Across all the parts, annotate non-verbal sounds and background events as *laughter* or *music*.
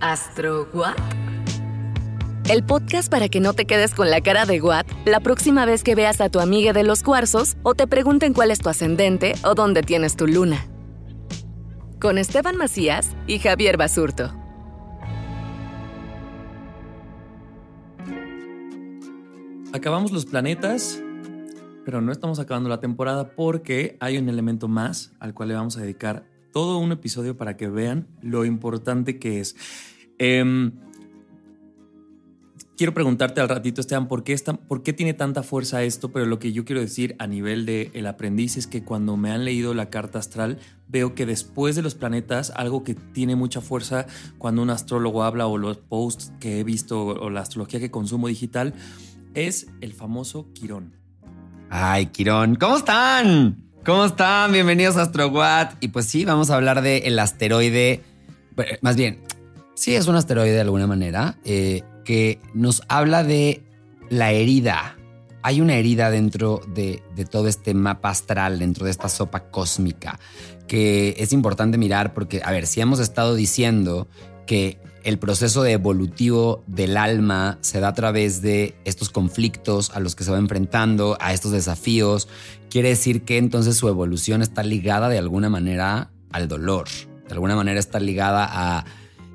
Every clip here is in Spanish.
¿Astro What? El podcast para que no te quedes con la cara de What la próxima vez que veas a tu amiga de los cuarzos o te pregunten cuál es tu ascendente o dónde tienes tu luna. Con Esteban Macías y Javier Basurto. Acabamos los planetas, pero no estamos acabando la temporada porque hay un elemento más al cual le vamos a dedicar todo un episodio para que vean lo importante que es. Em, quiero preguntarte al ratito, Esteban, ¿por qué, ¿por qué tiene tanta fuerza esto? Pero lo que yo quiero decir a nivel de el aprendiz es que cuando me han leído la carta astral, veo que después de los planetas, algo que tiene mucha fuerza cuando un astrólogo habla o los posts que he visto o la astrología que consumo digital, es el famoso Quirón. Ay, Quirón, ¿cómo están? ¿Cómo están? Bienvenidos a AstroWatt. Y pues sí, vamos a hablar del asteroide. bueno, Más bien, sí es un asteroide de alguna manera eh, que nos habla de la herida. Hay una herida dentro de, de todo este mapa astral, dentro de esta sopa cósmica, que es importante mirar porque, a ver, si hemos estado diciendo que el proceso evolutivo del alma se da a través de estos conflictos a los que se va enfrentando, a estos desafíos, quiere decir que entonces su evolución está ligada de alguna manera al dolor, de alguna manera está ligada a...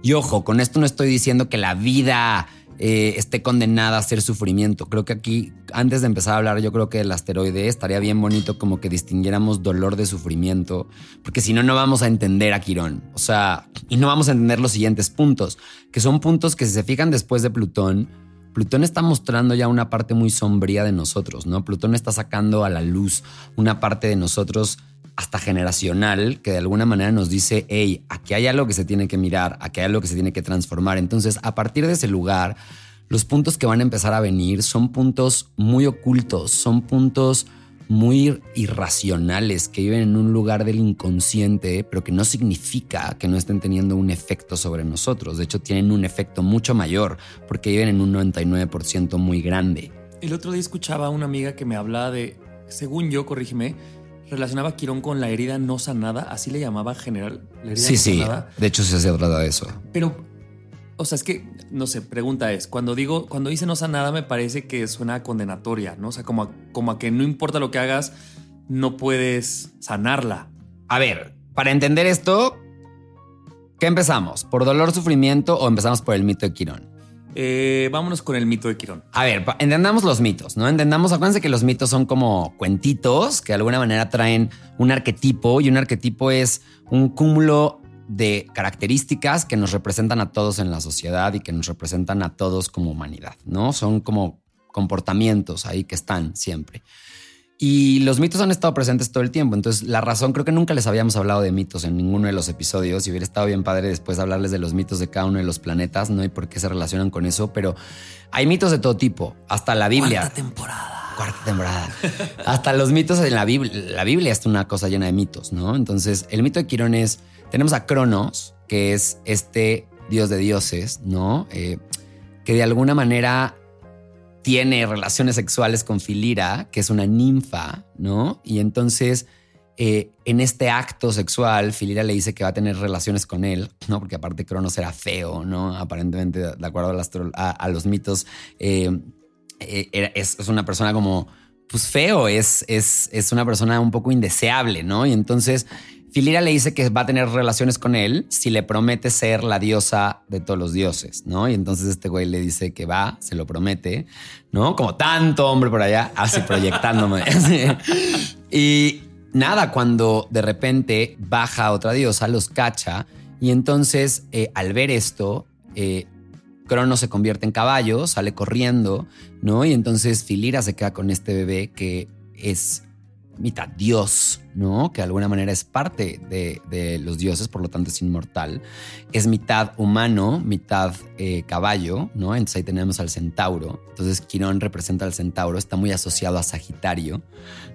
Y ojo, con esto no estoy diciendo que la vida eh, esté condenada a ser sufrimiento. Creo que aquí, antes de empezar a hablar, yo creo que el asteroide estaría bien bonito como que distinguiéramos dolor de sufrimiento, porque si no, no vamos a entender a Quirón. O sea, y no vamos a entender los siguientes puntos, que son puntos que si se fijan después de Plutón, Plutón está mostrando ya una parte muy sombría de nosotros, ¿no? Plutón está sacando a la luz una parte de nosotros hasta generacional que de alguna manera nos dice, hey, aquí hay algo que se tiene que mirar, aquí hay algo que se tiene que transformar. Entonces, a partir de ese lugar, los puntos que van a empezar a venir son puntos muy ocultos, son puntos muy irracionales que viven en un lugar del inconsciente, pero que no significa que no estén teniendo un efecto sobre nosotros. De hecho, tienen un efecto mucho mayor porque viven en un 99% muy grande. El otro día escuchaba a una amiga que me hablaba de, según yo, corrígeme, relacionaba a Quirón con la herida no sanada, así le llamaba general. La herida Sí, no sí. sanada. De hecho, sí se trata de eso. Pero, o sea, es que, no sé, pregunta es, cuando digo, cuando dice no sanada me parece que suena condenatoria, ¿no? O sea, como a, como a que no importa lo que hagas, no puedes sanarla. A ver, para entender esto, ¿qué empezamos? ¿Por dolor, sufrimiento o empezamos por el mito de Quirón? Eh, vámonos con el mito de Quirón. A ver, entendamos los mitos, ¿no? Entendamos, acuérdense que los mitos son como cuentitos que de alguna manera traen un arquetipo y un arquetipo es un cúmulo de características que nos representan a todos en la sociedad y que nos representan a todos como humanidad, ¿no? Son como comportamientos ahí que están siempre. Y los mitos han estado presentes todo el tiempo. Entonces, la razón, creo que nunca les habíamos hablado de mitos en ninguno de los episodios. Y hubiera estado bien padre después de hablarles de los mitos de cada uno de los planetas. No hay por qué se relacionan con eso, pero hay mitos de todo tipo. Hasta la Biblia. Cuarta temporada. Cuarta temporada. Hasta los mitos en la Biblia. La Biblia es una cosa llena de mitos, ¿no? Entonces, el mito de Quirón es: tenemos a Cronos, que es este dios de dioses, ¿no? Eh, que de alguna manera tiene relaciones sexuales con Filira, que es una ninfa, ¿no? Y entonces, eh, en este acto sexual, Filira le dice que va a tener relaciones con él, ¿no? Porque aparte Cronos era feo, ¿no? Aparentemente, de acuerdo a, a- los mitos, eh, eh, es, es una persona como pues feo, es, es, es una persona un poco indeseable, ¿no? Y entonces Filira le dice que va a tener relaciones con él si le promete ser la diosa de todos los dioses, ¿no? Y entonces este güey le dice que va, se lo promete, ¿no? Como tanto hombre por allá, así proyectándome. *laughs* y nada, cuando de repente baja otra diosa, los cacha y entonces eh, al ver esto, eh, Crono se convierte en caballo, sale corriendo, ¿no? Y entonces Filira se queda con este bebé que es mitad dios, ¿no? Que de alguna manera es parte de, los dioses, por lo tanto es inmortal. Es mitad humano, mitad eh, caballo, ¿no? Entonces ahí tenemos al centauro. Entonces Quirón representa al centauro, está muy asociado a Sagitario,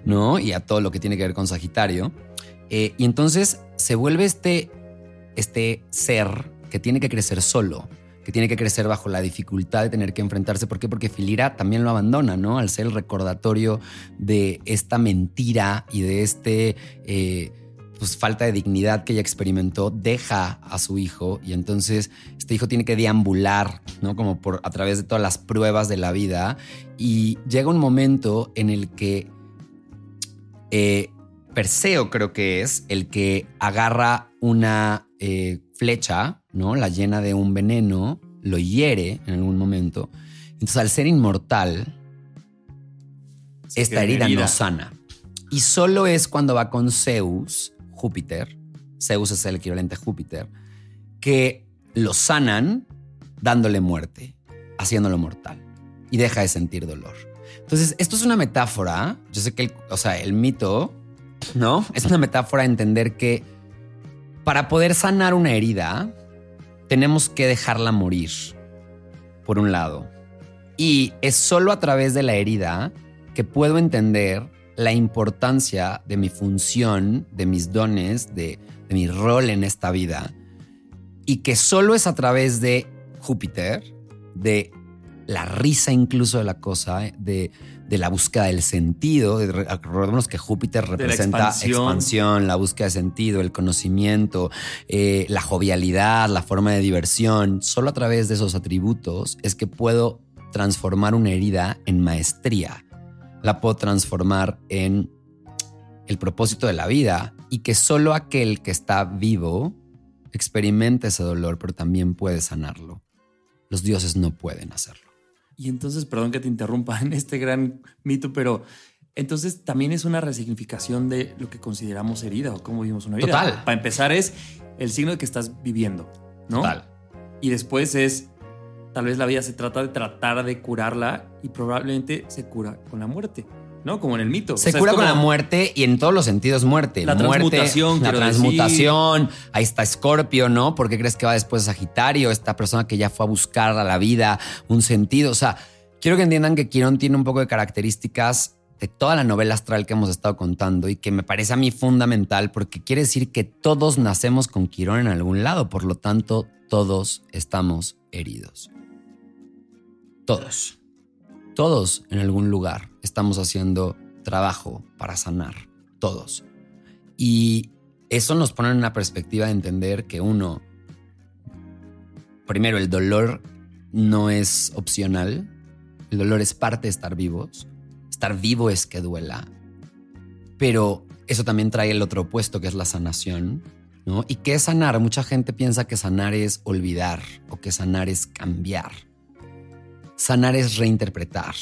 ¿no? Y a todo lo que tiene que ver con Sagitario. Eh, y entonces se vuelve este, este ser que tiene que crecer solo, que tiene que crecer bajo la dificultad de tener que enfrentarse. ¿Por qué? Porque Filira también lo abandona, ¿no? Al ser el recordatorio de esta mentira y de este... Eh, pues falta de dignidad que ella experimentó, deja a su hijo y entonces este hijo tiene que deambular, ¿no? Como por a través de todas las pruebas de la vida y llega un momento en el que eh, Perseo creo que es el que agarra una eh, flecha, ¿no? La llena de un veneno, lo hiere en algún momento. Entonces, al ser inmortal, esta herida, no sana. Y solo es cuando va con Zeus, Júpiter, Zeus es el equivalente a Júpiter, que lo sanan dándole muerte, haciéndolo mortal. Y deja de sentir dolor. Entonces, esto es una metáfora. Yo sé que, el, o sea, el mito, ¿no? Es una metáfora entender que para poder sanar una herida, tenemos que dejarla morir, por un lado. Y es solo a través de la herida que puedo entender la importancia de mi función, de mis dones, de, mi rol en esta vida. Y que solo es a través de Júpiter, de la risa incluso de la cosa, de, de la búsqueda del sentido. Recordemos que Júpiter representa expansión. la búsqueda de sentido, el conocimiento, eh, la jovialidad, la forma de diversión. Solo a través de esos atributos es que puedo transformar una herida en maestría. La puedo transformar en el propósito de la vida y que solo aquel que está vivo experimenta ese dolor, pero también puede sanarlo. Los dioses no pueden hacerlo. Y entonces, perdón que te interrumpa en este gran mito, pero entonces también es una resignificación de lo que consideramos herida o cómo vivimos una vida. Total. Para empezar es el signo de que estás viviendo, ¿no? Total. Y después es, tal vez la vida se trata de tratar de curarla y probablemente se cura con la muerte. ¿No? Como en el mito. Se cura con la muerte y en todos los sentidos muerte. La transmutación. La transmutación. Ahí está Scorpio, ¿no? ¿Por qué crees que va después Sagitario? Esta persona que ya fue a buscar a la vida un sentido. O sea, quiero que entiendan que Quirón tiene un poco de características de toda la novela astral que hemos estado contando y que me parece a mí fundamental porque quiere decir que todos nacemos con Quirón en algún lado, por lo tanto, todos estamos heridos. Todos todos en algún lugar estamos haciendo trabajo para sanar, todos. Y eso nos pone en una perspectiva de entender que uno, primero, el dolor no es opcional, el dolor es parte de estar vivos, estar vivo es que duela, pero eso también trae el otro opuesto que es la sanación, ¿no? ¿Y qué es sanar? Mucha gente piensa que sanar es olvidar o que sanar es cambiar sanar es reinterpretar.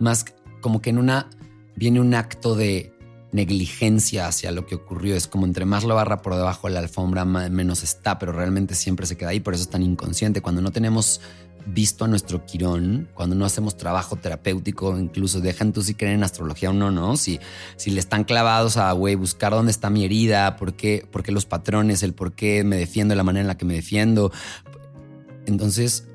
Más como que en una viene un acto de negligencia hacia lo que ocurrió. Es como entre más lo barra por debajo de la alfombra, menos está, pero realmente siempre se queda ahí. Por eso es tan inconsciente. Cuando no tenemos visto a nuestro quirón, cuando no hacemos trabajo terapéutico, incluso dejan tú si creen en astrología o no, ¿no? Si, si le están clavados a, buscar dónde está mi herida, por qué, por qué los patrones, el por qué me defiendo, la manera en la que me defiendo. Entonces,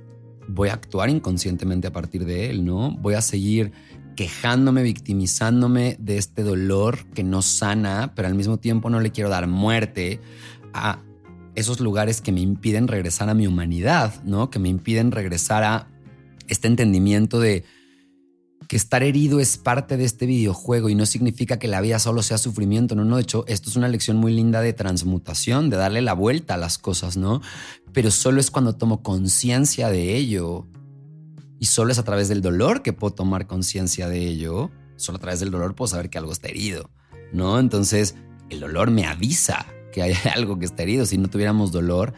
voy a actuar inconscientemente a partir de él, ¿no? Voy a seguir quejándome, victimizándome de este dolor que no sana, pero al mismo tiempo no le quiero dar muerte a esos lugares que me impiden regresar a mi humanidad, ¿no? Que me impiden regresar a este entendimiento de que estar herido es parte de este videojuego y no significa que la vida solo sea sufrimiento, no, no, de hecho, esto es una lección muy linda de transmutación, de darle la vuelta a las cosas, ¿no? Pero solo es cuando tomo conciencia de ello y solo es a través del dolor que puedo tomar conciencia de ello solo a través del dolor puedo saber que algo está herido, ¿no? Entonces, el dolor me avisa que hay *laughs* algo que está herido. Si no tuviéramos dolor,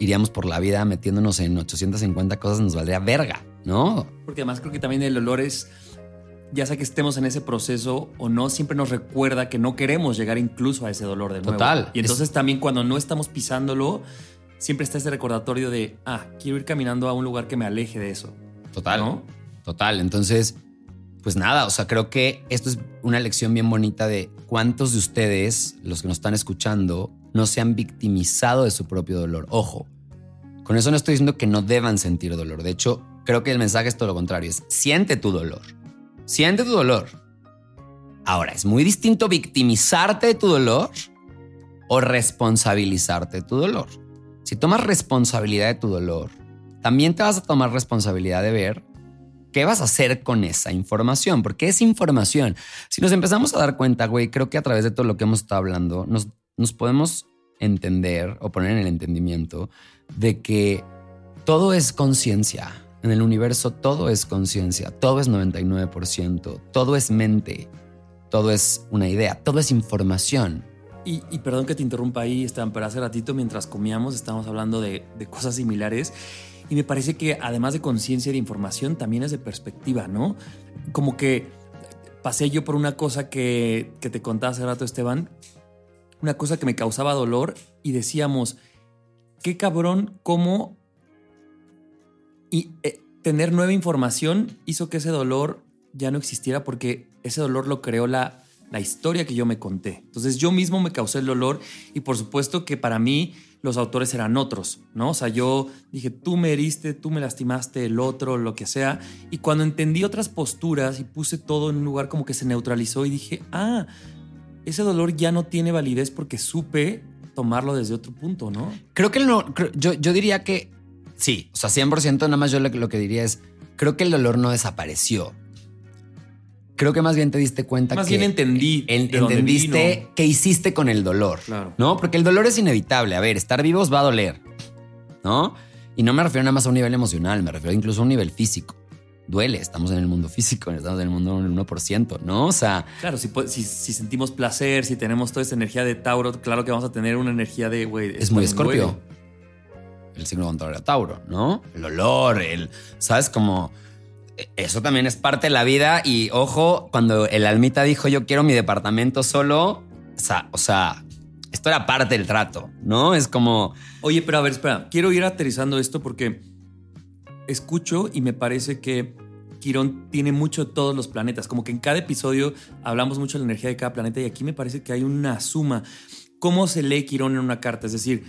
iríamos por la vida metiéndonos en 850 cosas, nos valdría verga, ¿no? Porque además creo que también el dolor es, ya sea que estemos en ese proceso o no, siempre nos recuerda que no queremos llegar incluso a ese dolor de nuevo. Total. Y entonces también cuando no estamos pisándolo, siempre está ese recordatorio de, ah, quiero ir caminando a un lugar que me aleje de eso. Total. ¿No? Total. Entonces, pues nada, o sea, creo que esto es una lección bien bonita de cuántos de ustedes, los que nos están escuchando, no se han victimizado de su propio dolor. Ojo, con eso no estoy diciendo que no deban sentir dolor. De hecho, creo que el mensaje es todo lo contrario. Es siente tu dolor. Siente tu dolor. Ahora, es muy distinto victimizarte de tu dolor o responsabilizarte de tu dolor. Si tomas responsabilidad de tu dolor, también te vas a tomar responsabilidad de ver qué vas a hacer con esa información, porque es información. Si nos empezamos a dar cuenta, güey, creo que a través de todo lo que hemos estado hablando, nos, nos podemos entender o poner en el entendimiento de que todo es conciencia. En el universo todo es conciencia, todo es 99%, todo es mente, todo es una idea, todo es información. Y, perdón que te interrumpa ahí, Esteban, pero hace ratito mientras comíamos estábamos hablando de, de cosas similares y me parece que además de conciencia y de información, también es de perspectiva, ¿no? Como que pasé yo por una cosa que, que te contaba hace rato, Esteban, una cosa que me causaba dolor y decíamos, qué cabrón cómo y, eh, tener nueva información hizo que ese dolor ya no existiera porque ese dolor lo creó la, la historia que yo me conté. Entonces yo mismo me causé el dolor y por supuesto que para mí los autores eran otros, ¿no? O sea, yo dije, tú me heriste, tú me lastimaste, el otro, lo que sea. Y cuando entendí otras posturas y puse todo en un lugar como que se neutralizó y dije, ah, ese dolor ya no tiene validez porque supe tomarlo desde otro punto, ¿no? Creo que no, yo, yo diría que sí, o sea, 100% nada más yo lo, que- lo que diría es, creo que el dolor no desapareció. Creo que más bien te diste cuenta Más que... bien entendí en- de dónde entendiste qué hiciste con el dolor. Claro. ¿No? Porque el dolor es inevitable. A ver, estar vivos va a doler. ¿No? Y no me refiero nada más a un nivel emocional, me refiero incluso a un nivel físico. Duele, estamos en el mundo físico, estamos en el mundo del 1%, ¿no? O sea, Claro, si, si, si sentimos placer, si tenemos toda esa energía de Tauro, claro que vamos a tener una energía de, güey, es muy escorpio. El signo contrario a Tauro, ¿no? El olor, el, ¿sabes? Como eh, eso también es parte de la vida y ojo, cuando el almita dijo yo quiero mi departamento solo, o sea, esto era parte del trato, ¿no? Es como, Oye, pero a ver, espera, quiero ir aterrizando esto porque escucho y me parece que Quirón tiene mucho todos los planetas, como que en cada episodio hablamos mucho de la energía de cada planeta y aquí me parece que hay una suma. ¿Cómo se lee Quirón en una carta? Es decir,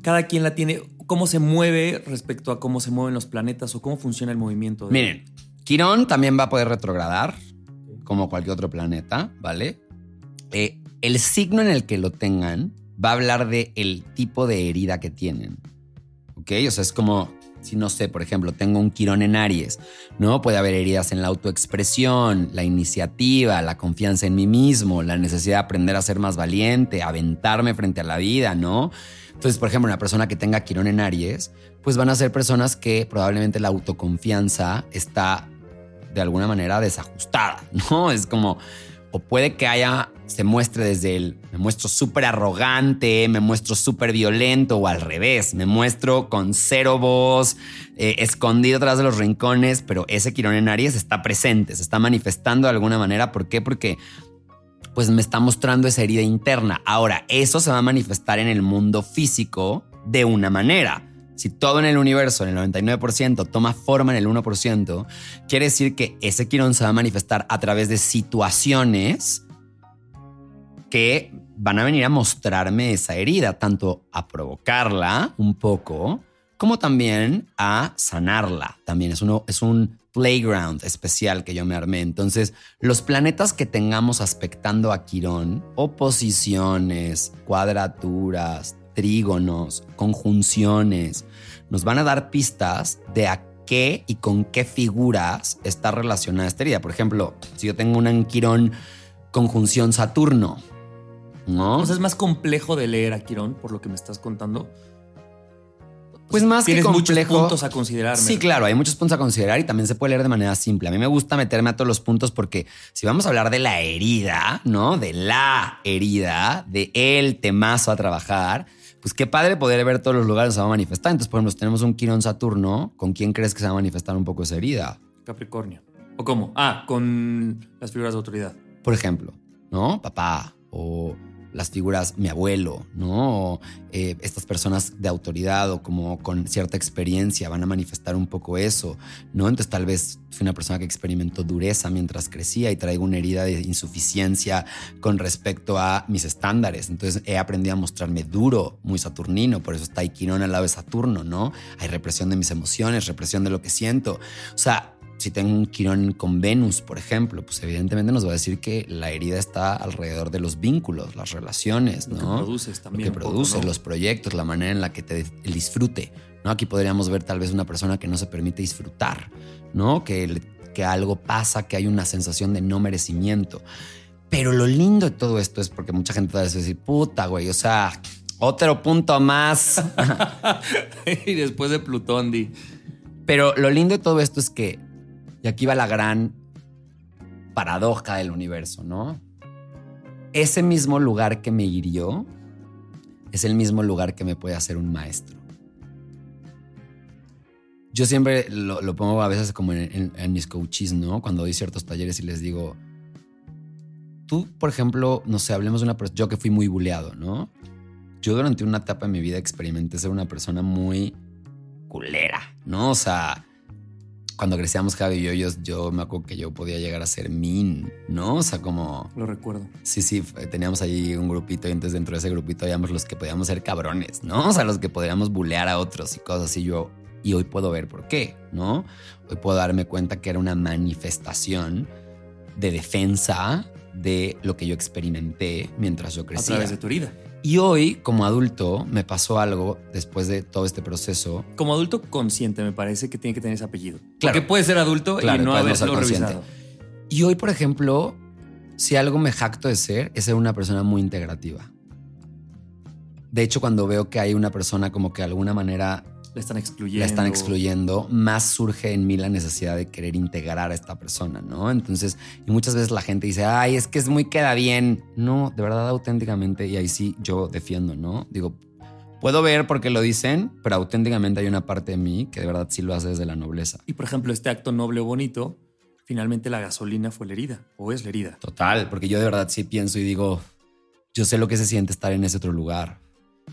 cada quien la tiene, cómo se mueve respecto a cómo se mueven los planetas o cómo funciona el movimiento. de- Miren, Quirón también va a poder retrogradar, como cualquier otro planeta, ¿vale? Eh, el signo en el que lo tengan va a hablar de el tipo de herida que tienen. ¿Ok? O sea, es como, si no sé, por ejemplo, tengo un Quirón en Aries, ¿no? Puede haber heridas en la autoexpresión, la iniciativa, la confianza en mí mismo, la necesidad de aprender a ser más valiente, aventarme frente a la vida, ¿no? Entonces, por ejemplo, una persona que tenga Quirón en Aries, pues van a ser personas que probablemente la autoconfianza está de alguna manera desajustada, *laughs* ¿no? Es como, o puede que haya, se muestre desde el, me muestro súper arrogante, me muestro súper violento, o al revés, me muestro con cero voz, eh, escondido atrás de los rincones, pero ese Quirón en Aries está presente, se está manifestando de alguna manera. ¿Por qué? Porque pues me está mostrando esa herida interna. Ahora, eso se va a manifestar en el mundo físico de una manera. Si todo en el universo, en el 99%, toma forma en el 1%, quiere decir que ese quirón se va a manifestar a través de situaciones que van a venir a mostrarme esa herida, tanto a provocarla un poco, como también a sanarla. También es, uno, es un playground especial que yo me armé. Entonces, los planetas que tengamos aspectando a Quirón, oposiciones, cuadraturas, trígonos, conjunciones, nos van a dar pistas de a qué y con qué figuras está relacionada esta herida. Por ejemplo, si yo tengo en Quirón conjunción Saturno, ¿no? O sea, es más complejo de leer a Quirón, por lo que me estás contando. Pues más Tienes que complejo. muchos puntos a considerar. Sí, claro, hay muchos puntos a considerar y también se puede leer de manera simple. A mí me gusta meterme a todos los puntos porque si vamos a hablar de la herida, ¿no? De la herida, de el temazo a trabajar, pues qué padre poder ver todos los lugares donde se va a manifestar. Entonces, por ejemplo, tenemos un Quirón Saturno, ¿con quién crees que se va a manifestar un poco esa herida? Capricornio. ¿O cómo? Ah, con las figuras de autoridad. Por ejemplo, ¿no? Papá o las figuras, mi abuelo, ¿no? O, eh, estas personas de autoridad o como con cierta experiencia van a manifestar un poco eso, ¿no? Entonces tal vez fui una persona que experimentó dureza mientras crecía y traigo una herida de insuficiencia con respecto a mis estándares. Entonces he aprendido a mostrarme duro, muy saturnino, por eso está ahí Quirón al lado de Saturno, ¿no? Hay represión de mis emociones, represión de lo que siento. O sea, si tengo un Quirón con Venus, por ejemplo, pues evidentemente nos va a decir que la herida está alrededor de los vínculos, las relaciones, Lo ¿no? que produces también. Lo que un poco, produce, ¿no? los proyectos, la manera en la que te el disfrute, ¿no? Aquí podríamos ver tal vez una persona que no se permite disfrutar, ¿no? Que, que algo pasa, que hay una sensación de no merecimiento. Pero lo lindo de todo esto es porque mucha gente va a decir, puta, güey, o sea, otro punto más. *laughs* y después de Plutón, di. Pero lo lindo de todo esto es que, y aquí va la gran paradoja del universo, ¿no? Ese mismo lugar que me hirió es el mismo lugar que me puede hacer un maestro. Yo siempre lo, pongo a veces como en, en- en mis coaches, ¿no? Cuando doy ciertos talleres y les digo, tú, por ejemplo, no sé, hablemos de una persona, yo que fui muy buleado, ¿no? Yo durante una etapa de mi vida experimenté ser una persona muy culera, ¿no? O sea, cuando crecíamos Javi y yo, yo, yo me acuerdo que yo podía llegar a ser mean, ¿no? O sea, como... Lo recuerdo. Sí, sí, f- teníamos ahí un grupito y entonces dentro de ese grupito habíamos los que podíamos ser cabrones, ¿no? O sea, los que podríamos bulear a otros y cosas así. Yo, y hoy puedo ver por qué, ¿no? Hoy puedo darme cuenta que era una manifestación de defensa de lo que yo experimenté mientras yo A crecía. través de tu herida. Y hoy, como adulto, me pasó algo después de todo este proceso. Como adulto consciente, me parece que tiene que tener ese apellido. Claro. Porque puede ser adulto Claro, y no haberlo consciente. revisado. Y hoy, por ejemplo, si algo me jacto de ser, es ser una persona muy integrativa. De hecho, cuando veo que hay una persona como que de alguna manera La están excluyendo. la están excluyendo, más surge en mí la necesidad de querer integrar a esta persona, ¿no? Entonces, y muchas veces la gente dice, ay, es que es muy queda bien. No, de verdad, auténticamente, y ahí sí yo defiendo, ¿no? Digo, puedo ver porque lo dicen, pero auténticamente hay una parte de mí que de verdad sí lo hace desde la nobleza. Y por ejemplo, este acto noble o bonito, finalmente la gasolina fue la herida o es la herida. Total, porque yo de verdad sí pienso y digo, yo sé lo que se siente estar en ese otro lugar.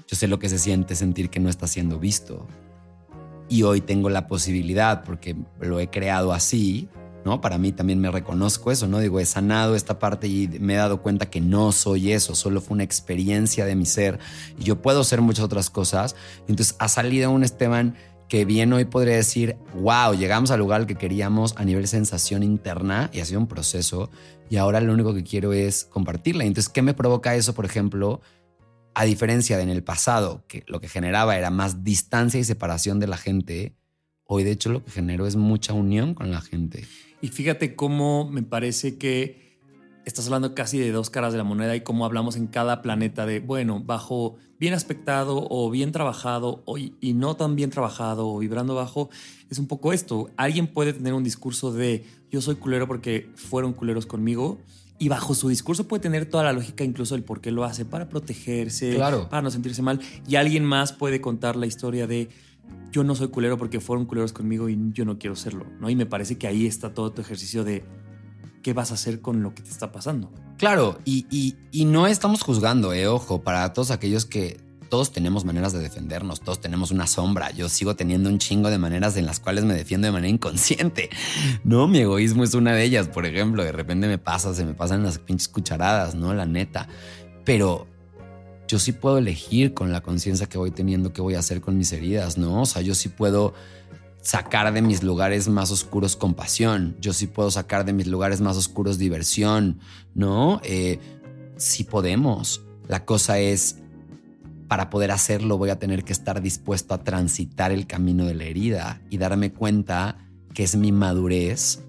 Yo sé lo que se siente sentir que no está siendo visto. Y hoy tengo la posibilidad, porque lo he creado así, ¿no? Para mí también me reconozco eso, ¿no? Digo, he sanado esta parte y me he dado cuenta que no soy eso, solo fue una experiencia de mi ser y yo puedo ser muchas otras cosas. Entonces ha salido un Esteban que bien hoy podría decir, wow, llegamos al lugar que queríamos a nivel sensación interna y ha sido un proceso y ahora lo único que quiero es compartirla. Entonces, ¿qué me provoca eso, por ejemplo? A diferencia de en el pasado, que lo que generaba era más distancia y separación de la gente, hoy de hecho lo que genero es mucha unión con la gente. Y fíjate cómo me parece que estás hablando casi de dos caras de la moneda y cómo hablamos en cada planeta de, bueno, bajo bien aspectado o bien trabajado o, y no tan bien trabajado o vibrando bajo, es un poco esto. Alguien puede tener un discurso de yo soy culero porque fueron culeros conmigo y bajo su discurso puede tener toda la lógica incluso del por qué lo hace, para protegerse, Claro. para no sentirse mal. Y alguien más puede contar la historia de yo no soy culero porque fueron culeros conmigo y yo no quiero serlo, ¿no? Y me parece que ahí está todo tu ejercicio de qué vas a hacer con lo que te está pasando. Claro, y, y- y no estamos juzgando, eh, ojo, para todos aquellos que todos tenemos maneras de defendernos, todos tenemos una sombra. Yo sigo teniendo un chingo de maneras en las cuales me defiendo de manera inconsciente. *laughs* No, mi egoísmo es una de ellas, por ejemplo. De repente me pasa, se me pasan las pinches cucharadas, ¿no? La neta. Pero yo sí puedo elegir con la conciencia que voy teniendo qué voy a hacer con mis heridas, ¿no? O sea, yo sí puedo sacar de mis lugares más oscuros compasión. Yo sí puedo sacar de mis lugares más oscuros diversión, ¿no? Eh, sí podemos. La cosa es, para poder hacerlo voy a tener que estar dispuesto a transitar el camino de la herida y darme cuenta que es mi madurez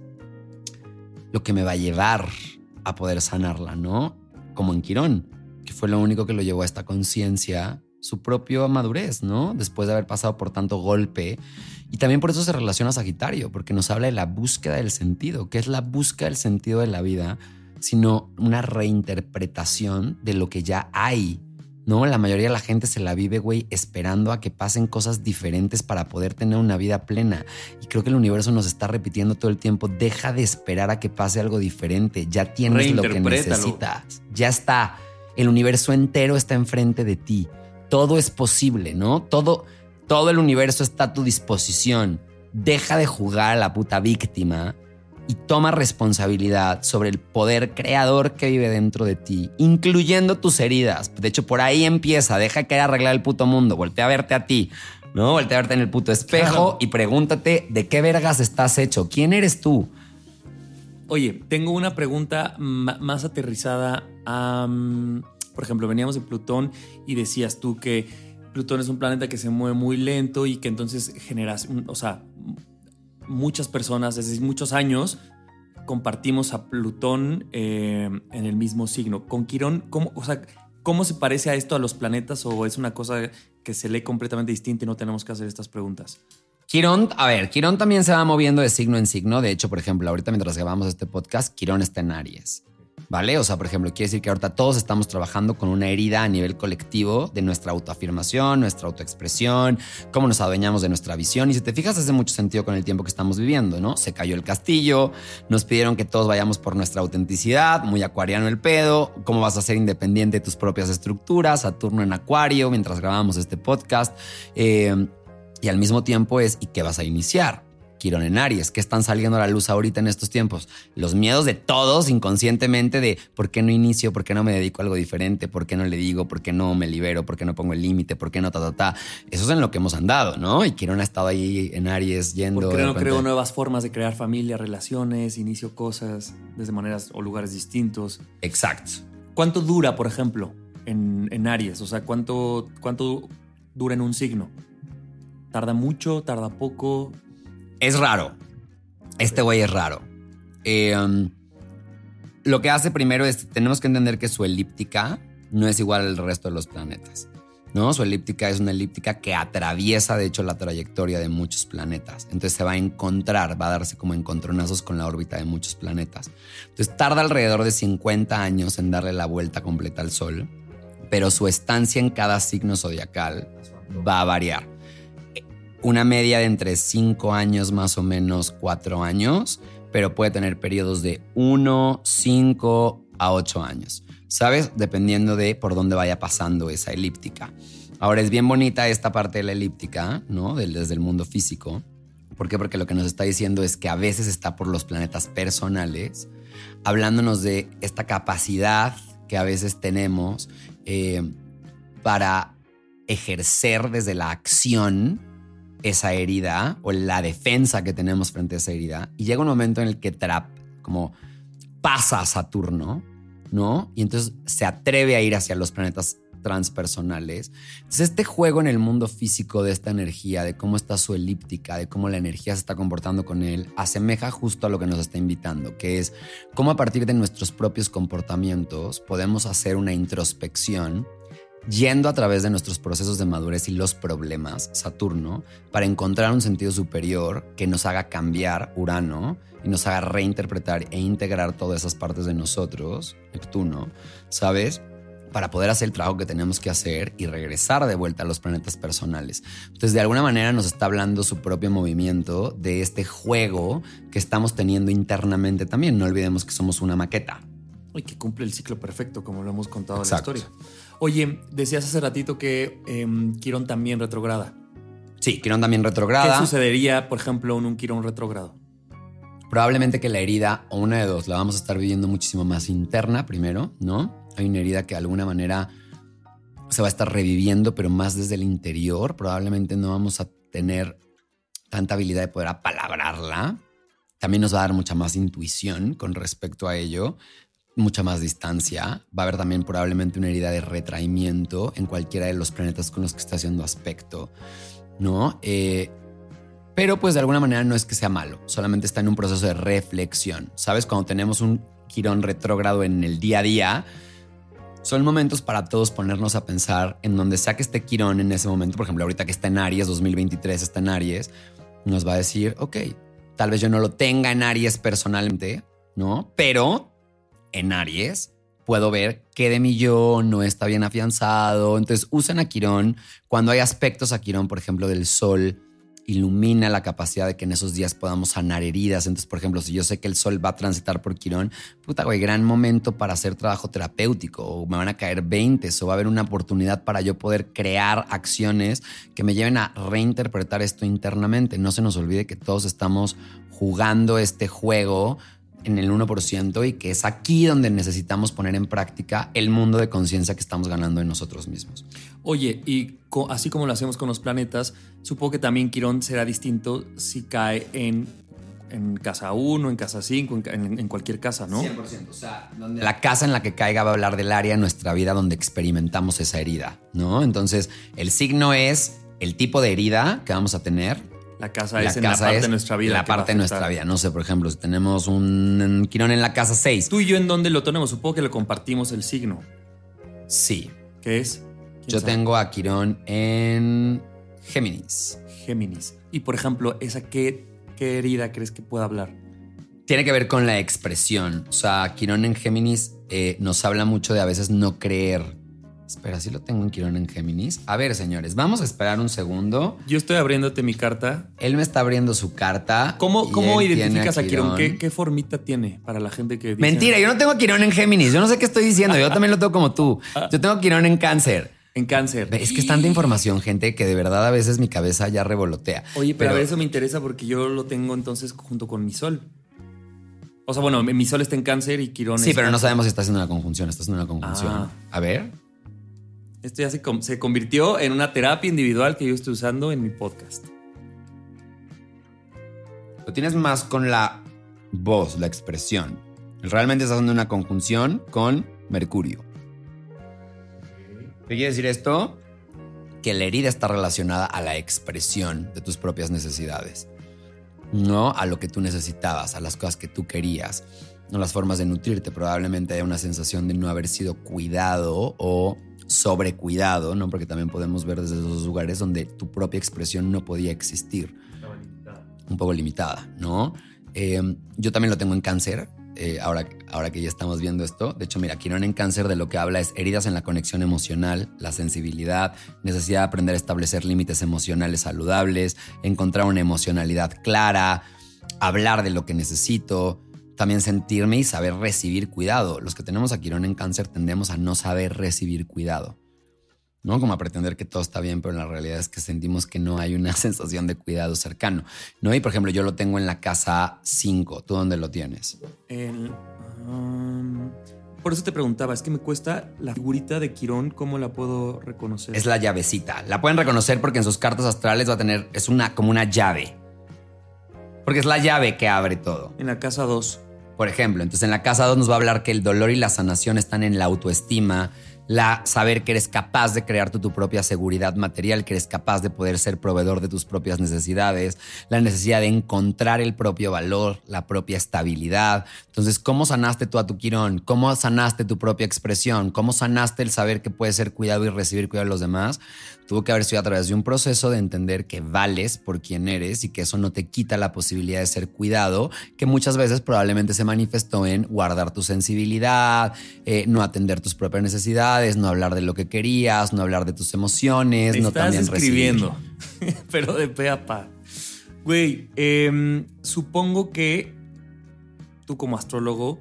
lo que me va a llevar a poder sanarla, ¿no? Como en Quirón, que fue lo único que lo llevó a esta conciencia su propia madurez, ¿no? Después de haber pasado por tanto golpe. Y también por eso se relaciona a Sagitario, porque nos habla de la búsqueda del sentido, que es la búsqueda del sentido de la vida, sino una reinterpretación de lo que ya hay. ¿No? La mayoría de la gente se la vive, güey, esperando a que pasen cosas diferentes para poder tener una vida plena. Y creo que el universo nos está repitiendo todo el tiempo, deja de esperar a que pase algo diferente, ya tienes lo que necesitas, ya está, el universo entero está enfrente de ti todo es posible, ¿no? Todo, todo el universo está a tu disposición. Deja de jugar a la puta víctima y toma responsabilidad sobre el poder creador que vive dentro de ti, incluyendo tus heridas. De hecho, por ahí empieza. Deja que arreglar el puto mundo. Voltea a verte a ti, ¿no? Voltea a verte en el puto espejo y pregúntate de qué vergas estás hecho. ¿Quién eres tú? Oye, tengo una pregunta más aterrizada. a por ejemplo, veníamos de Plutón y decías tú que Plutón es un planeta que se mueve muy lento y que entonces generas, o sea, muchas personas desde muchos años compartimos a Plutón eh, en el mismo signo. Con Quirón, ¿cómo, o sea, ¿cómo se parece a esto a los planetas o es una cosa que se lee completamente distinta y no tenemos que hacer estas preguntas? Quirón, a ver, Quirón también se va moviendo de signo en signo. De hecho, por ejemplo, ahorita mientras grabamos este podcast, Quirón está en Aries. ¿Vale? O sea, por ejemplo, quiere decir que ahorita todos estamos trabajando con una herida a nivel colectivo de nuestra autoafirmación, nuestra autoexpresión, cómo nos adueñamos de nuestra visión. Y si te fijas, hace mucho sentido con el tiempo que estamos viviendo, ¿no? Se cayó el castillo, nos pidieron que todos vayamos por nuestra autenticidad, muy acuariano el pedo, cómo vas a ser independiente de tus propias estructuras, Saturno en acuario, mientras grabamos este podcast. Eh, y al mismo tiempo es, ¿y qué vas a iniciar? Quirón en Aries, que están saliendo a la luz ahorita en estos tiempos. Los miedos de todos inconscientemente de por qué no inicio, por qué no me dedico a algo diferente, por qué no le digo, por qué no me libero, por qué no pongo el límite, por qué no ta, ta, ta. Eso es en lo que hemos andado, ¿no? Y Quirón ha estado ahí en Aries yendo. ¿Por qué no creo nuevas formas de crear familia, relaciones, inicio cosas desde maneras o lugares distintos? Exacto. ¿Cuánto dura, por ejemplo, en, en Aries? O sea, ¿cuánto, ¿cuánto dura en un signo? ¿Tarda mucho? ¿Tarda poco? Es raro. Este güey es raro. Um, lo que hace primero es, tenemos que entender que su elíptica no es igual al resto de los planetas. ¿no? Su elíptica es una elíptica que atraviesa, de hecho, la trayectoria de muchos planetas. Entonces se va a encontrar, va a darse como encontronazos con la órbita de muchos planetas. Entonces tarda alrededor de 50 años en darle la vuelta completa al Sol, pero su estancia en cada signo zodiacal va a variar una media de entre 5 años más o menos 4 años, pero puede tener periodos de 1, 5 a 8 años, ¿sabes? Dependiendo de por dónde vaya pasando esa elíptica. Ahora es bien bonita esta parte de la elíptica, ¿no? Desde el mundo físico. ¿Por qué? Porque lo que nos está diciendo es que a veces está por los planetas personales, hablándonos de esta capacidad que a veces tenemos eh, para ejercer desde la acción esa herida o la defensa que tenemos frente a esa herida. Y llega un momento en el que Trap como pasa a Saturno, ¿no? Y entonces se atreve a ir hacia los planetas transpersonales. Entonces este juego en el mundo físico de esta energía, de cómo está su elíptica, de cómo la energía se está comportando con él, asemeja justo a lo que nos está invitando, que es cómo a partir de nuestros propios comportamientos podemos hacer una introspección yendo a través de nuestros procesos de madurez y los problemas, Saturno, para encontrar un sentido superior que nos haga cambiar Urano y nos haga reinterpretar e integrar todas esas partes de nosotros, Neptuno, ¿sabes? Para poder hacer el trabajo que tenemos que hacer y regresar de vuelta a los planetas personales. Entonces, de alguna manera nos está hablando su propio movimiento de este juego que estamos teniendo internamente también. No olvidemos que somos una maqueta. Y que cumple el ciclo perfecto, como lo hemos contado en la historia. Oye, decías hace ratito que eh, Quirón también retrograda. Sí, Quirón también retrograda. ¿Qué sucedería, por ejemplo, en un Quirón retrogrado? Probablemente que la herida, o una de dos, la vamos a estar viviendo muchísimo más interna primero, ¿no? Hay una herida que de alguna manera se va a estar reviviendo, pero más desde el interior. Probablemente no vamos a tener tanta habilidad de poder apalabrarla. También nos va a dar mucha más intuición con respecto a ello mucha más distancia. Va a haber también probablemente una herida de retraimiento en cualquiera de los planetas con los que está haciendo aspecto, ¿no? Eh, pero pues de alguna manera no es que sea malo, solamente está en un proceso de reflexión. ¿Sabes? Cuando tenemos un Quirón retrógrado en el día a día, son momentos para todos ponernos a pensar en donde sea que esté Quirón en ese momento. Por ejemplo, ahorita que está en Aries, 2023 está en Aries, nos va a decir, ok, tal vez yo no lo tenga en Aries personalmente, ¿no? Pero en Aries puedo ver qué de mi yo no está bien afianzado. Entonces usen a Quirón cuando hay aspectos a Quirón, por ejemplo, del Sol ilumina la capacidad de que en esos días podamos sanar heridas. Entonces, por ejemplo, si yo sé que el sol va a transitar por Quirón, puta, güey, gran momento para hacer trabajo terapéutico, o me van a caer 20, o va a haber una oportunidad para yo poder crear acciones que me lleven a reinterpretar esto internamente. No se nos olvide que todos estamos jugando este juego en el 1% y que es aquí donde necesitamos poner en práctica el mundo de conciencia que estamos ganando en nosotros mismos. Oye, y así como lo hacemos con los planetas, supongo que también Quirón será distinto si cae en, en casa 1, en casa 5, en, cualquier casa, ¿no? 100%. O sea, la casa en la que caiga va a hablar del área en nuestra vida donde experimentamos esa herida, ¿no? Entonces, el signo es el tipo de herida que vamos a tener, la casa es en la parte de nuestra vida. La parte de nuestra vida. No sé, por ejemplo, si tenemos un Quirón en la casa 6. ¿Tú y yo en dónde lo tenemos? Supongo que lo compartimos el signo. Sí. ¿Qué es? Yo tengo a Quirón en Géminis. Géminis. Y por ejemplo, ¿esa qué, qué herida crees que pueda hablar? Tiene que ver con la expresión. O sea, Quirón en Géminis eh, nos habla mucho de a veces no creer Espera, sí lo tengo en Quirón en Géminis. A ver, señores, vamos a esperar un segundo. Yo estoy abriéndote mi carta. Él me está abriendo su carta. ¿Cómo, cómo identificas a Quirón? ¿Qué, formita tiene para la gente que dice? Mentira, yo no tengo Quirón en Géminis. Yo no sé qué estoy diciendo. Yo también lo tengo como tú. Yo tengo Quirón en Cáncer. En cáncer. Es que es tanta información, gente, que de verdad a veces mi cabeza ya revolotea. Oye, pero, a ver, eso me interesa porque yo lo tengo entonces junto con mi sol. O sea, bueno, mi sol está en cáncer y Quirón Sí, pero no sabemos si está haciendo una conjunción. Está haciendo una conjunción. Ah. A ver. Esto ya se, convirtió en una terapia individual que yo estoy usando en mi podcast. Lo tienes más con la voz, la expresión. Realmente estás haciendo una conjunción con Mercurio. ¿Qué quiere decir esto? Que la herida está relacionada a la expresión de tus propias necesidades. No a lo que tú necesitabas, a las cosas que tú querías, no las formas de nutrirte. Probablemente haya una sensación de no haber sido cuidado o sobrecuidado, ¿no? Porque también podemos ver desde esos lugares donde tu propia expresión no podía existir. Un poco limitada, ¿no? Em, yo también lo tengo en cáncer, eh, ahora, ahora que ya estamos viendo esto. De hecho, mira, Quirón en cáncer de lo que habla es heridas en la conexión emocional, la sensibilidad, necesidad de aprender a establecer límites emocionales saludables, encontrar una emocionalidad clara, hablar de lo que necesito, también sentirme y saber recibir cuidado. Los que tenemos a Quirón en cáncer tendemos a no saber recibir cuidado. ¿no? Como a pretender que todo está bien, pero la realidad es que sentimos que no hay una *laughs* sensación de cuidado cercano, ¿no? Y por ejemplo, yo lo tengo en la casa 5. ¿Tú dónde lo tienes? Um, por eso te preguntaba, es que me cuesta la figurita de Quirón, ¿cómo la puedo reconocer? Es la llavecita. La pueden reconocer porque en sus cartas astrales va a tener, es una, como una llave. Porque es la llave que abre todo. En la casa 2. Por ejemplo, entonces en la casa 2 nos va a hablar que el dolor y la sanación están en la autoestima, la saber que eres capaz de crear tu, propia seguridad material, que eres capaz de poder ser proveedor de tus propias necesidades, la necesidad de encontrar el propio valor, la propia estabilidad. Entonces, ¿cómo sanaste tú a tu Quirón? ¿Cómo sanaste tu propia expresión? ¿Cómo sanaste el saber que puedes ser cuidado y recibir cuidado de los demás? Tuvo que haber sido a través de un proceso de entender que vales por quien eres y que eso no te quita la posibilidad de ser cuidado, que muchas veces probablemente se manifestó en guardar tu sensibilidad, eh, no atender tus propias necesidades, no hablar de lo que querías, no hablar de tus emociones, no también escribiendo, *laughs* pero de pe a pa. Güey, em, supongo que tú como astrólogo,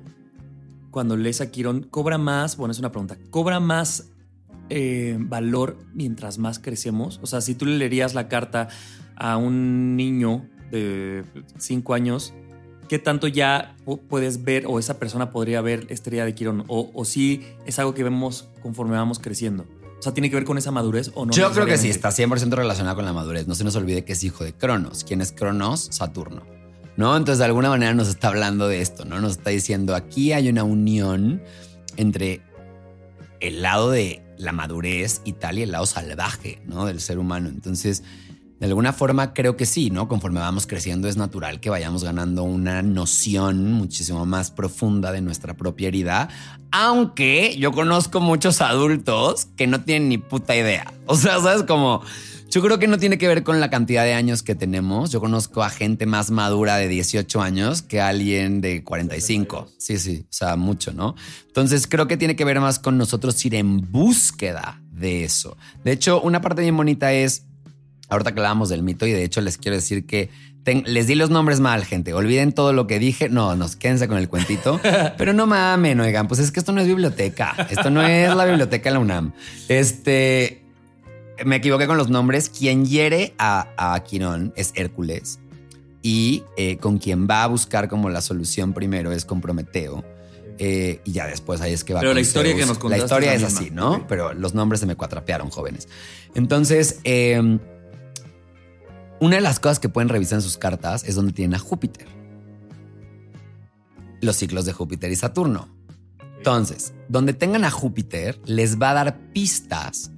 cuando lees a Quirón, cobra más, bueno, es una pregunta, cobra más eh, valor mientras más crecemos. O sea, si tú le leerías la carta a un niño de 5 años, ¿qué tanto ya puedes ver o esa persona podría ver Estrella de Quirón? O, si es algo que vemos conforme vamos creciendo. O sea, ¿tiene que ver con esa madurez o no? Yo creo que sí, está 100% relacionado con la madurez. No se nos olvide que es hijo de Cronos. ¿Quién es Cronos? Saturno. ¿No? Entonces, de alguna manera nos está hablando de esto, ¿no? Nos está diciendo, aquí hay una unión entre el lado de la madurez y tal y el lado salvaje, ¿no? Del ser humano. Entonces, de alguna forma creo que sí, ¿no? Conforme vamos creciendo es natural que vayamos ganando una noción muchísimo más profunda de nuestra propia herida, aunque yo conozco muchos adultos que no tienen ni puta idea. O sea, ¿sabes? Como... Yo creo que no tiene que ver con la cantidad de años que tenemos. Yo conozco a gente más madura de 18 años que alguien de 45. Sí, sí, o sea, mucho, ¿no? Entonces creo que tiene que ver más con nosotros ir en búsqueda de eso. De hecho, una parte bien bonita es, ahorita que hablábamos del mito y de hecho les quiero decir que les di los nombres mal, gente. Olviden todo lo que dije. No, nos quédense con el cuentito. *laughs* Pero no mamen, oigan, pues es que esto no es biblioteca. Esto no es la biblioteca de la UNAM. Este, me equivoqué con los nombres. Quien hiere a, a Quirón es Hércules y eh, con quien va a buscar como la solución primero es con Prometeo. Eh, y ya después ahí es que va. Pero la historia que nos contaste. La historia es, así, ¿no? Pero los nombres se me cuatrapearon, jóvenes. Entonces, em, una de las cosas que pueden revisar en sus cartas es donde tienen a Júpiter. Los ciclos de Júpiter y Saturno. Entonces, donde tengan a Júpiter, les va a dar pistas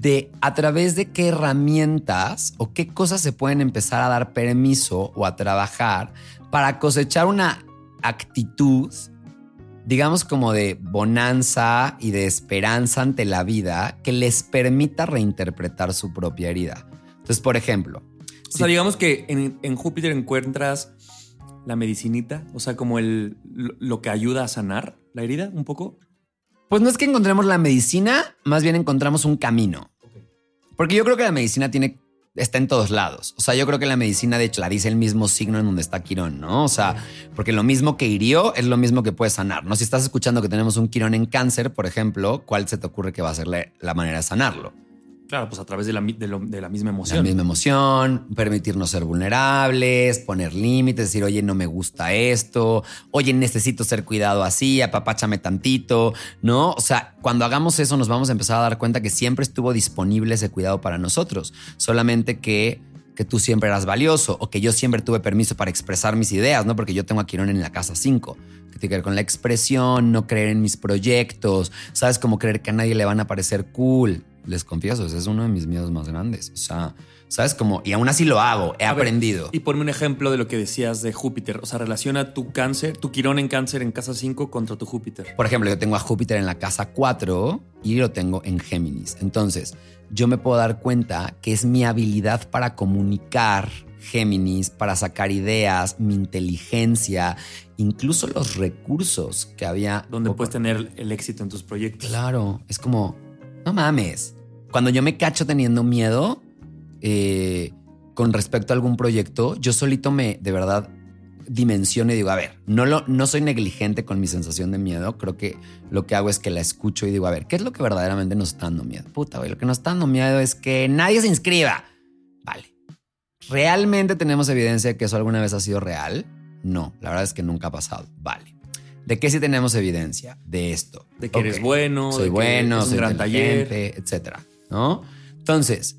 de a través de qué herramientas o qué cosas se pueden empezar a dar permiso o a trabajar para cosechar una actitud, digamos como de bonanza y de esperanza ante la vida que les permita reinterpretar su propia herida. Entonces, por ejemplo... O sea, digamos que en, Júpiter encuentras la medicinita, o sea, como el, lo que ayuda a sanar la herida un poco. Pues no es que encontremos la medicina, más bien encontramos un camino. Porque yo creo que la medicina tiene está en todos lados. O sea, yo creo que la medicina, de hecho, la dice el mismo signo en donde está Quirón, ¿no? O sea, porque lo mismo que hirió es lo mismo que puede sanar, ¿no? Si estás escuchando que tenemos un Quirón en cáncer, por ejemplo, ¿cuál se te ocurre que va a ser la manera de sanarlo? Claro, pues a través de la, de, la misma emoción. La misma emoción, permitirnos ser vulnerables, poner límites, decir, oye, no me gusta esto, oye, necesito ser cuidado así, apapáchame tantito, ¿no? O sea, cuando hagamos eso nos vamos a empezar a dar cuenta que siempre estuvo disponible ese cuidado para nosotros, solamente que que tú siempre eras valioso o que yo siempre tuve permiso para expresar mis ideas, ¿no? Porque yo tengo a Quirón en la casa 5, que tiene que ver con la expresión, no creer en mis proyectos, ¿sabes? Como creer que a nadie le van a parecer cool les confieso, ese es uno de mis miedos más grandes. O sea, ¿sabes? Como, y aún así lo hago, he aprendido. y ponme un ejemplo de lo que decías de Júpiter. O sea, relaciona tu cáncer, tu Quirón en cáncer en casa 5 contra tu Júpiter. Por ejemplo, yo tengo a Júpiter en la casa 4 y lo tengo en Géminis. Entonces, yo me puedo dar cuenta que es mi habilidad para comunicar Géminis, para sacar ideas, mi inteligencia, incluso los recursos que había. Donde puedes tener el éxito en tus proyectos. Claro, es como, no mames cuando yo me cacho teniendo miedo eh, con respecto a algún proyecto, yo solito me, de verdad, dimensiono y digo, a ver, no, lo, no soy negligente con mi sensación de miedo. Creo que lo que hago es que la escucho y digo, a ver, ¿qué es lo que verdaderamente nos está dando miedo? Puta, güey, lo que nos está dando miedo es que nadie se inscriba. Vale. ¿Realmente tenemos evidencia de que eso alguna vez ha sido real? No, la verdad es que nunca ha pasado. Vale. ¿De qué sí tenemos evidencia? De esto. De que eres bueno. Soy bueno, soy un gran taller, etcétera. ¿No? Entonces,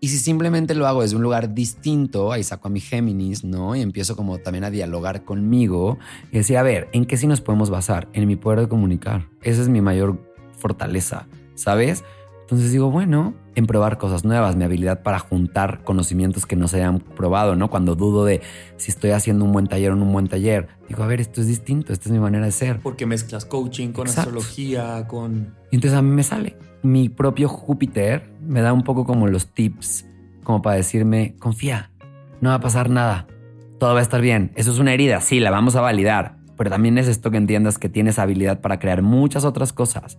y si simplemente lo hago desde un lugar distinto, ahí saco a mi Géminis, ¿no? Y empiezo como también a dialogar conmigo y decir, a ver, ¿en qué sí nos podemos basar? En mi poder de comunicar. Esa es mi mayor fortaleza, ¿sabes? Entonces digo, bueno, en probar cosas nuevas, mi habilidad para juntar conocimientos que no se hayan probado, ¿no? Cuando dudo de si estoy haciendo un buen taller o no un buen taller, digo, a ver, esto es distinto, esta es mi manera de ser. Porque mezclas coaching con astrología, con... Y entonces a mí me sale mi propio Júpiter me da un poco como los tips, como para decirme, confía, no va a pasar nada, todo va a estar bien. Eso es una herida, sí, la vamos a validar, pero también es esto que entiendas que tienes habilidad para crear muchas otras cosas.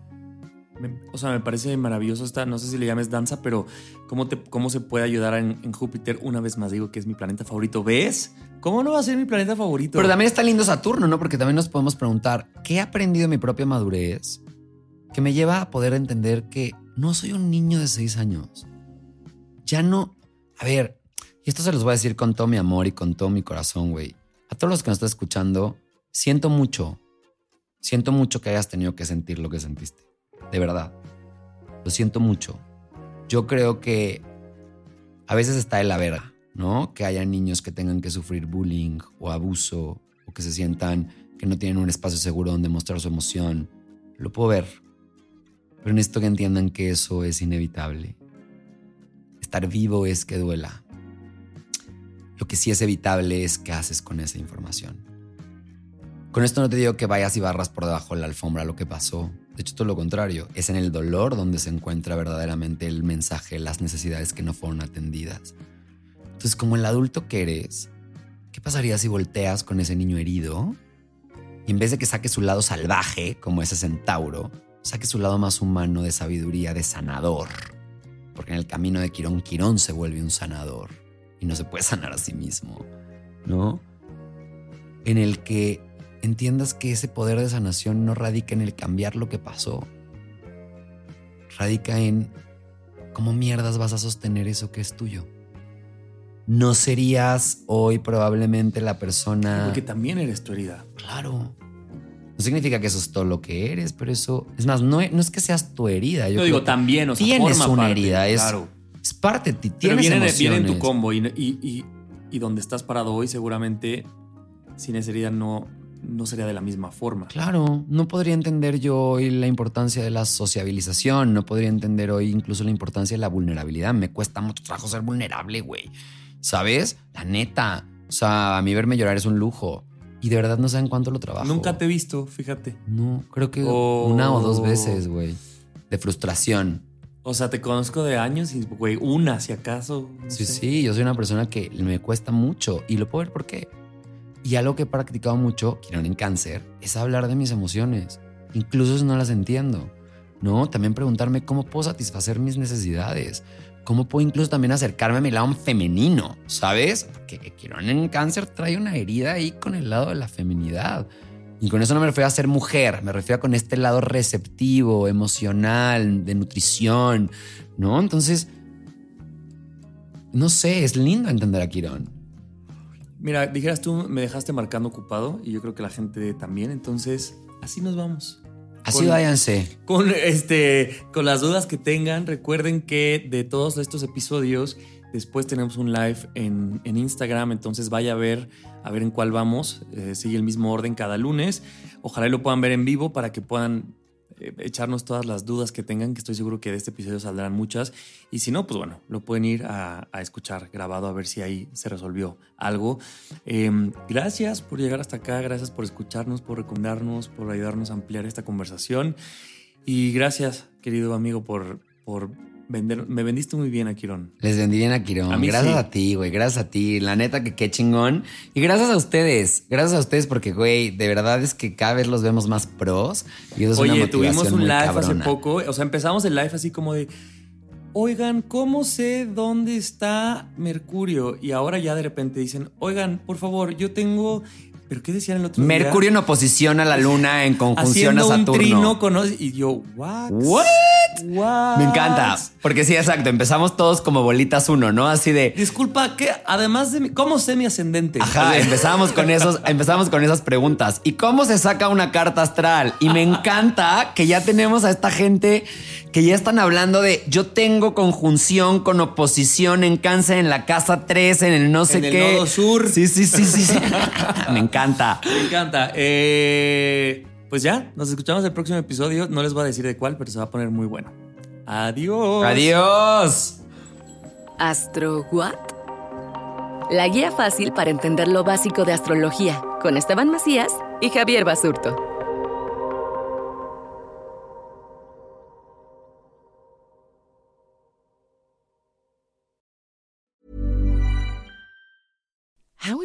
O sea, me parece maravilloso esta, no sé si le llames danza, pero cómo, te, cómo se puede ayudar en, en, Júpiter. Una vez más digo que es mi planeta favorito. ¿Ves? ¿Cómo no va a ser mi planeta favorito? Pero también está lindo Saturno, ¿no? Porque también nos podemos preguntar, ¿qué he aprendido en mi propia madurez? que me lleva a poder entender que no soy un niño de seis años. Ya no. A ver, y esto se los voy a decir con todo mi amor y con todo mi corazón, güey. A todos los que nos están escuchando, siento mucho. Siento mucho que hayas tenido que sentir lo que sentiste. De verdad. Lo siento mucho. Yo creo que a veces está de la verga, ¿no? Que haya niños que tengan que sufrir bullying o abuso o que se sientan que no tienen un espacio seguro donde mostrar su emoción. Lo puedo ver, pero necesito que entiendan que eso es inevitable. estar vivo es que duela. Lo que sí es evitable es qué haces con esa información. Con esto no te digo que vayas y barras por debajo de la alfombra lo que pasó. De hecho, todo lo contrario. Es en el dolor donde se encuentra verdaderamente el mensaje, las necesidades que no fueron atendidas. Entonces, como el adulto que eres, ¿qué pasaría si volteas con ese niño herido y en vez de que saque su lado salvaje, como ese centauro, saque su lado más humano de sabiduría, de sanador? Porque en el camino de Quirón, Quirón se vuelve un sanador y no se puede sanar a sí mismo, ¿no? En el que entiendas que ese poder de sanación no radica en el cambiar lo que pasó, radica en cómo mierdas vas a sostener eso que es tuyo. No serías hoy probablemente la persona... Porque también eres tu herida. Claro. No significa que eso es todo lo que eres, pero eso... Es más, no, no es que seas tu herida. Yo no digo también, o sea, tienes forma una parte, herida, es, claro. es parte de ti, Pero tienes viene, en- emociones. viene en tu combo y, y, y, y donde estás parado hoy seguramente sin esa herida no, no sería de la misma forma. Claro, no podría entender yo hoy la importancia de la sociabilización, no podría entender hoy incluso la importancia de la vulnerabilidad. Me cuesta mucho trabajo ser vulnerable, güey. ¿Sabes? La neta. O sea, a mí verme llorar es un lujo. Y de verdad no saben cuánto lo trabajo. Nunca te he visto, fíjate. No, creo que Oh. una o dos veces, güey. De frustración. O sea, te conozco de años y, güey, una si acaso. no Sí, sé. sí, yo soy una persona que me cuesta mucho y lo puedo ver por qué. Y algo que he practicado mucho, Quirón en cáncer, es hablar de mis emociones, incluso si no las entiendo. ¿No? También preguntarme cómo puedo satisfacer mis necesidades. Cómo puedo incluso también acercarme a mi lado femenino, ¿sabes? Porque Quirón en cáncer trae una herida ahí con el lado de la feminidad. Y con eso no me refiero a ser mujer, me refiero a con este lado receptivo, emocional, de nutrición, ¿no? Entonces, no sé, es lindo entender a Quirón. Mira, dijeras tú, me dejaste marcando ocupado y yo creo que la gente también. Entonces, así nos vamos. Así Con- váyanse. Con, este, con las dudas que tengan, recuerden que de todos estos episodios, después tenemos un live en, en Instagram, entonces vaya a ver, a ver en cuál vamos. Eh, sigue el mismo orden cada lunes. Ojalá y lo puedan ver en vivo para que puedan echarnos todas las dudas que tengan, que estoy seguro que de este episodio saldrán muchas. Y si no, pues bueno, lo pueden ir a, escuchar grabado a ver si ahí se resolvió algo. Eh, gracias por llegar hasta acá, gracias por escucharnos, por recomendarnos, por ayudarnos a ampliar esta conversación. Y gracias, querido amigo, por, por vender. Me vendiste muy bien a Quirón. Les vendí bien a Quirón. A gracias sí. a ti, güey. Gracias a ti. La neta que qué chingón. Y gracias a ustedes. Gracias a ustedes porque, güey, de verdad es que cada vez los vemos más pros. Y eso es una Oye, tuvimos un live cabrona. hace poco. O sea, empezamos el live así como de. Oigan, ¿cómo sé dónde está Mercurio? Y ahora ya de repente dicen, oigan, por favor, yo tengo. ¿Pero qué decían el otro día? Mercurio en oposición a la luna en conjunción Haciendo a un Saturno. trino con. Y yo, ¿what? ¿What? What? Me encanta. Porque sí, exacto. Empezamos todos como bolitas uno, ¿no? Así de. Disculpa, ¿qué? Además de mi. ¿Cómo sé mi ascendente? Ajá, empezamos con esos, *laughs* empezamos con esas preguntas. ¿Y cómo se saca una carta astral? Y me encanta que ya tenemos a esta gente que ya están hablando de yo tengo conjunción con oposición en cáncer en la casa 3, en el no sé En el qué. nodo sur. Sí, sí, sí, sí. sí. *laughs* me encanta. Me encanta. Eh, pues ya, nos escuchamos el próximo episodio. No les voy a decir de cuál, pero se va a poner muy bueno. Adiós. Adiós. ¿Astro What? La guía fácil para entender lo básico de astrología, con Esteban Macías y Javier Basurto.